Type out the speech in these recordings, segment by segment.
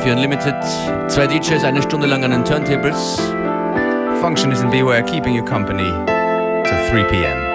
FM4 Unlimited. Zwei DJs, eine Stunde lang an den Turntables. Functionist and Beware keeping you company till 3 p.m.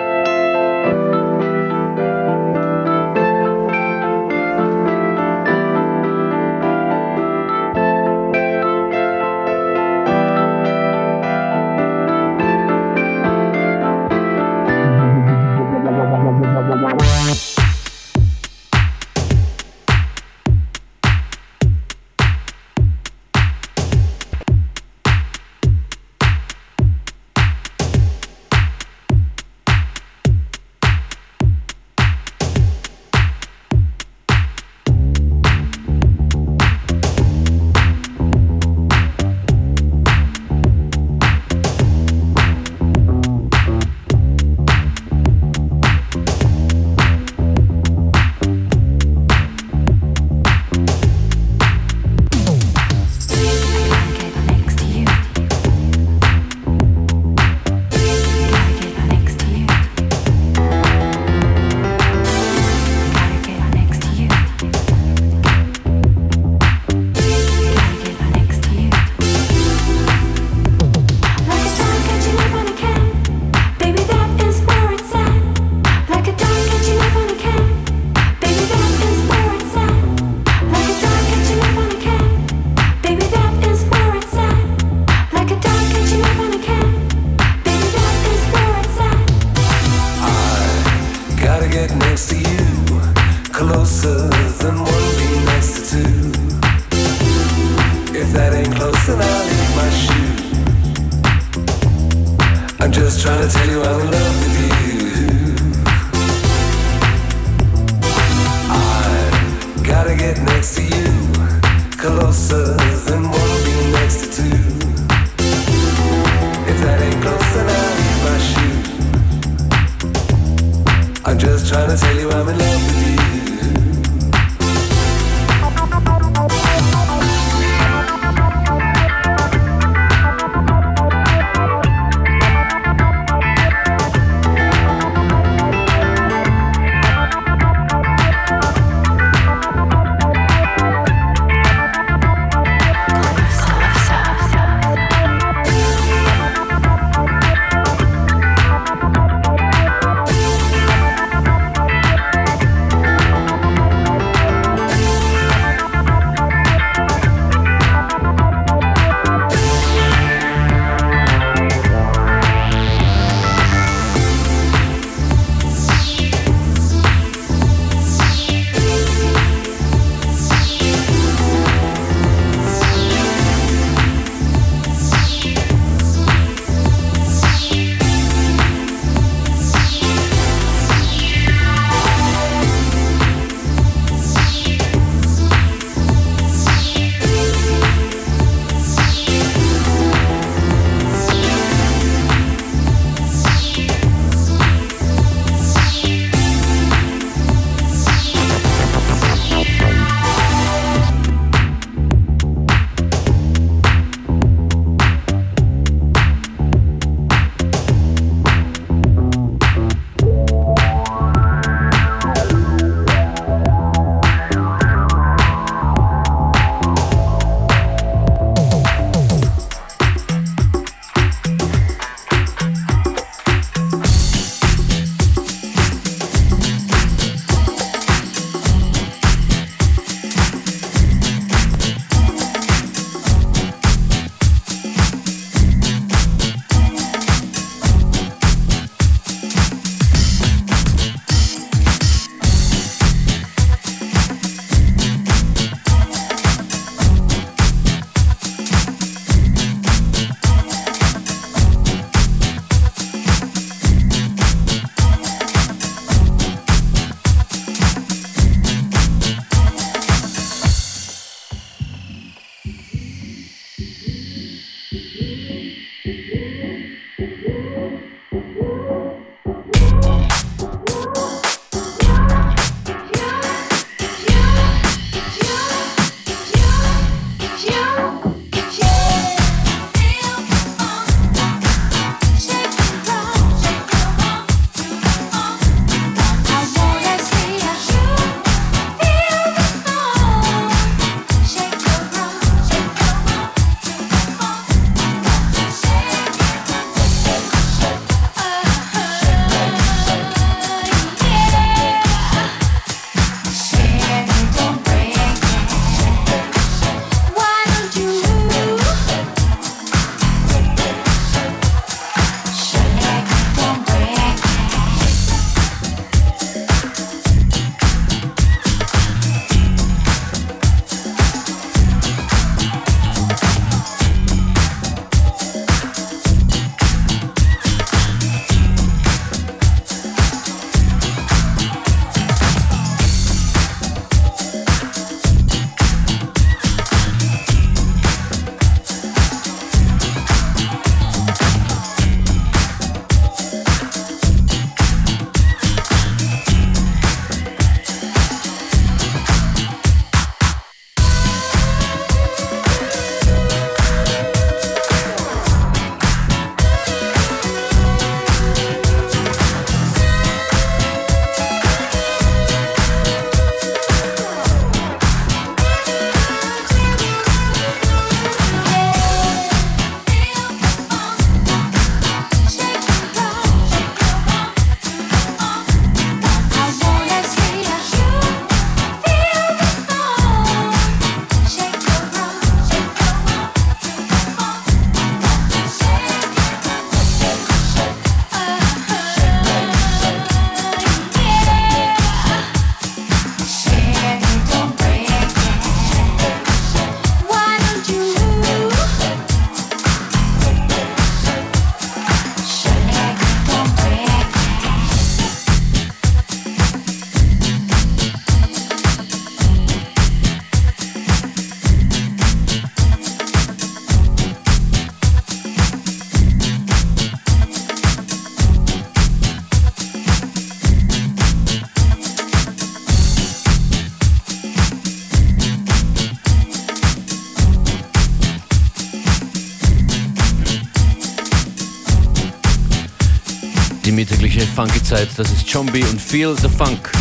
mittägliche funky Zeit. Das ist Chombi und Feel the Funk.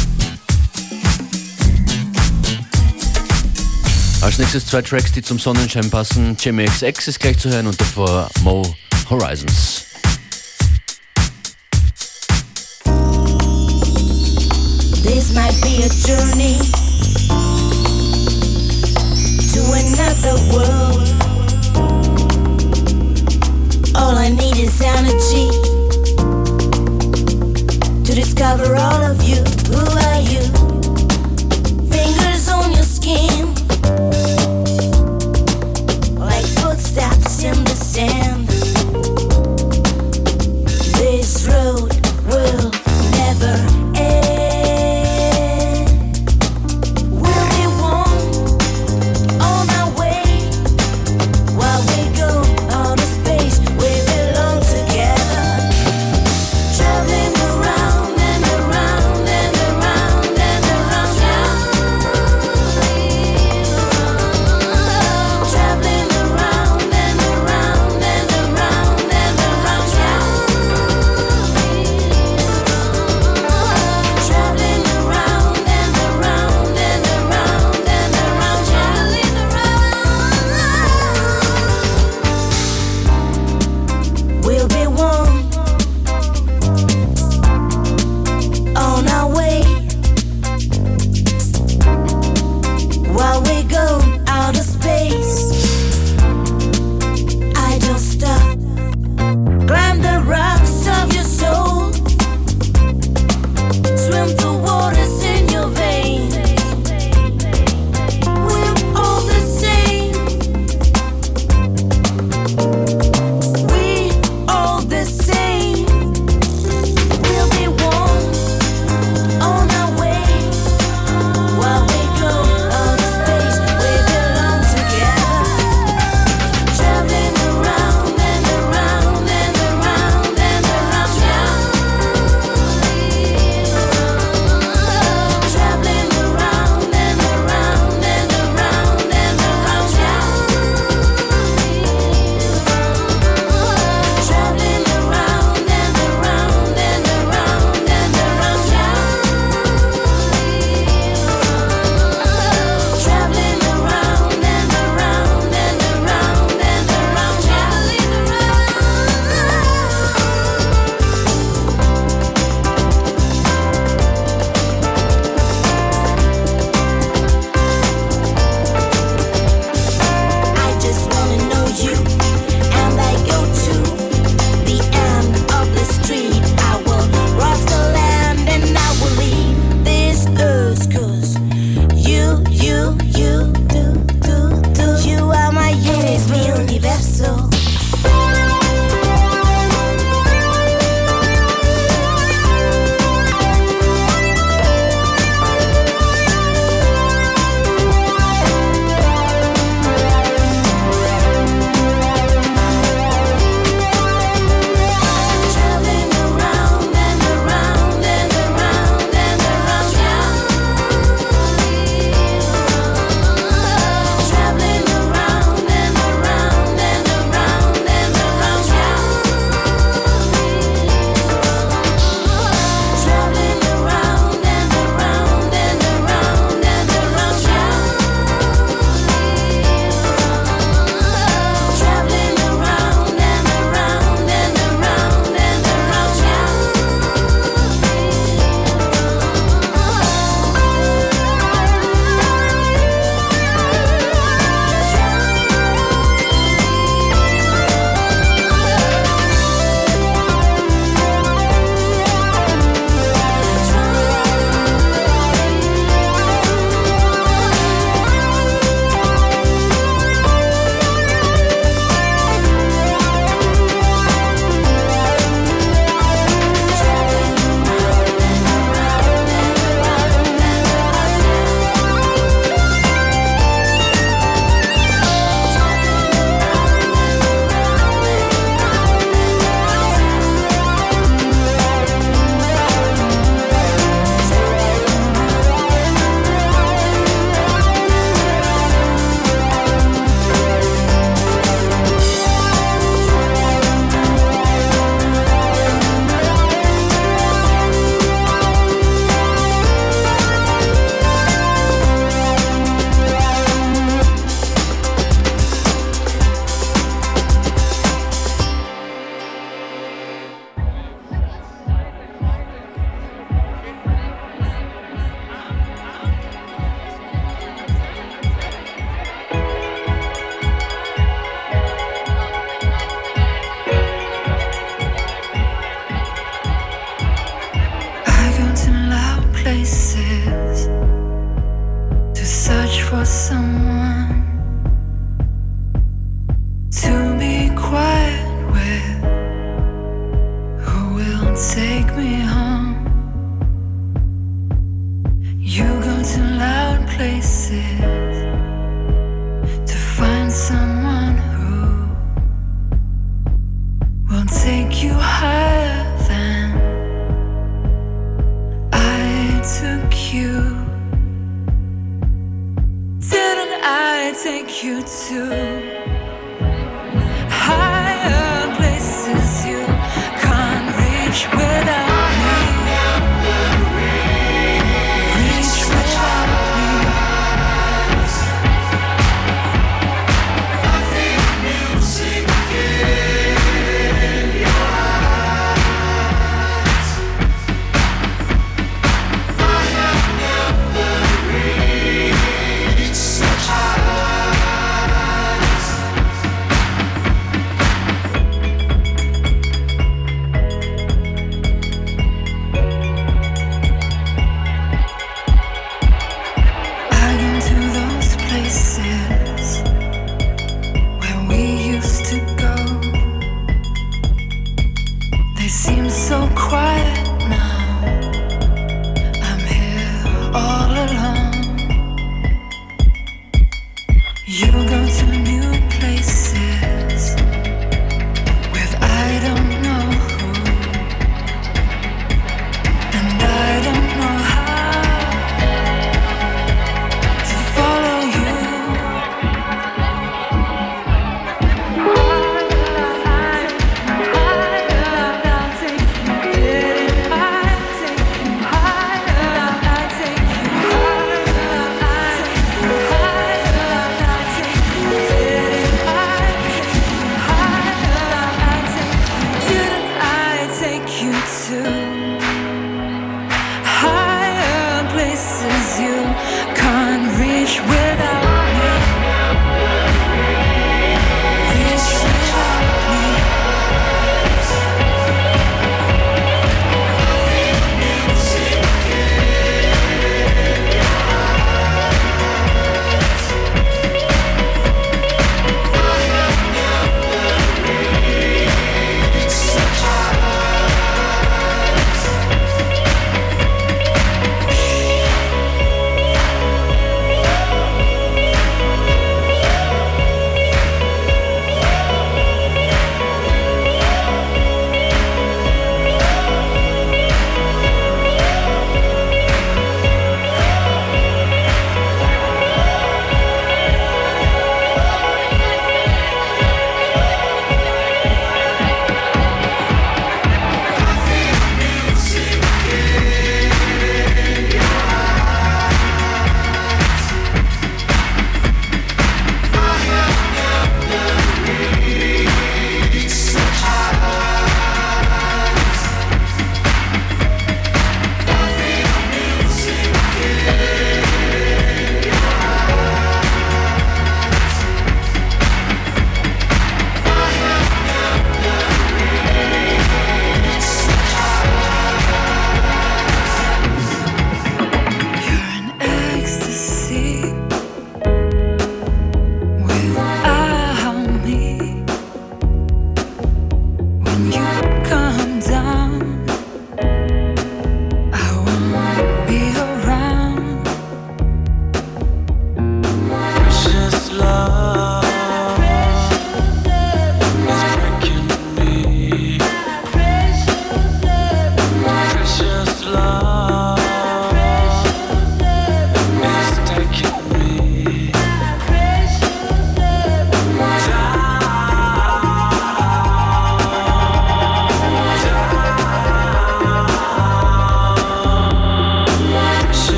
Als nächstes zwei Tracks, die zum Sonnenschein passen. Jamie XX ist gleich zu hören und davor Mo Horizons. This might be a journey to another world. All I need is energy to discover all of you.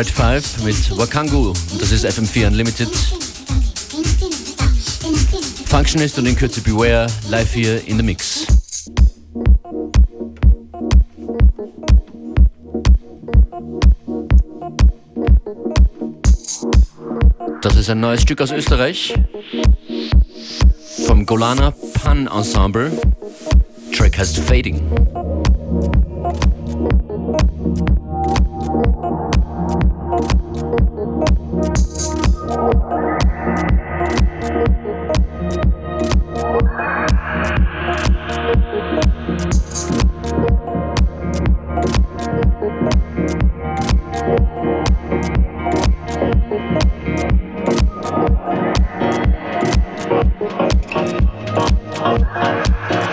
Red 5 mit Wakangu. Das ist FM4 Unlimited. Functionist und in Kürze Beware live hier in the Mix. Das ist ein neues Stück aus Österreich vom Golana Pan Ensemble. Track heißt Fading. Oh, oh, oh.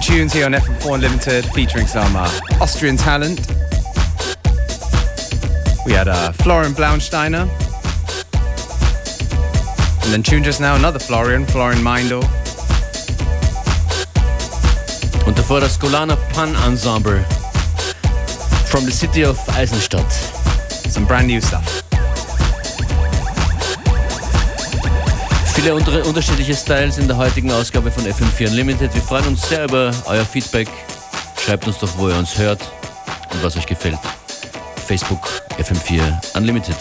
Tunes here on FM4 Unlimited featuring some uh, Austrian talent. We had uh, Florian Blaunsteiner. And then tuned just now another Florian, Florian Meindl. Und davor das Golana Pan Ensemble from the city of Eisenstadt. Some brand new stuff. Viele unter unterschiedliche Styles in der heutigen Ausgabe von FM4 Unlimited. Wir freuen uns sehr über euer Feedback. Schreibt uns doch, wo ihr uns hört und was euch gefällt. Facebook FM4 Unlimited.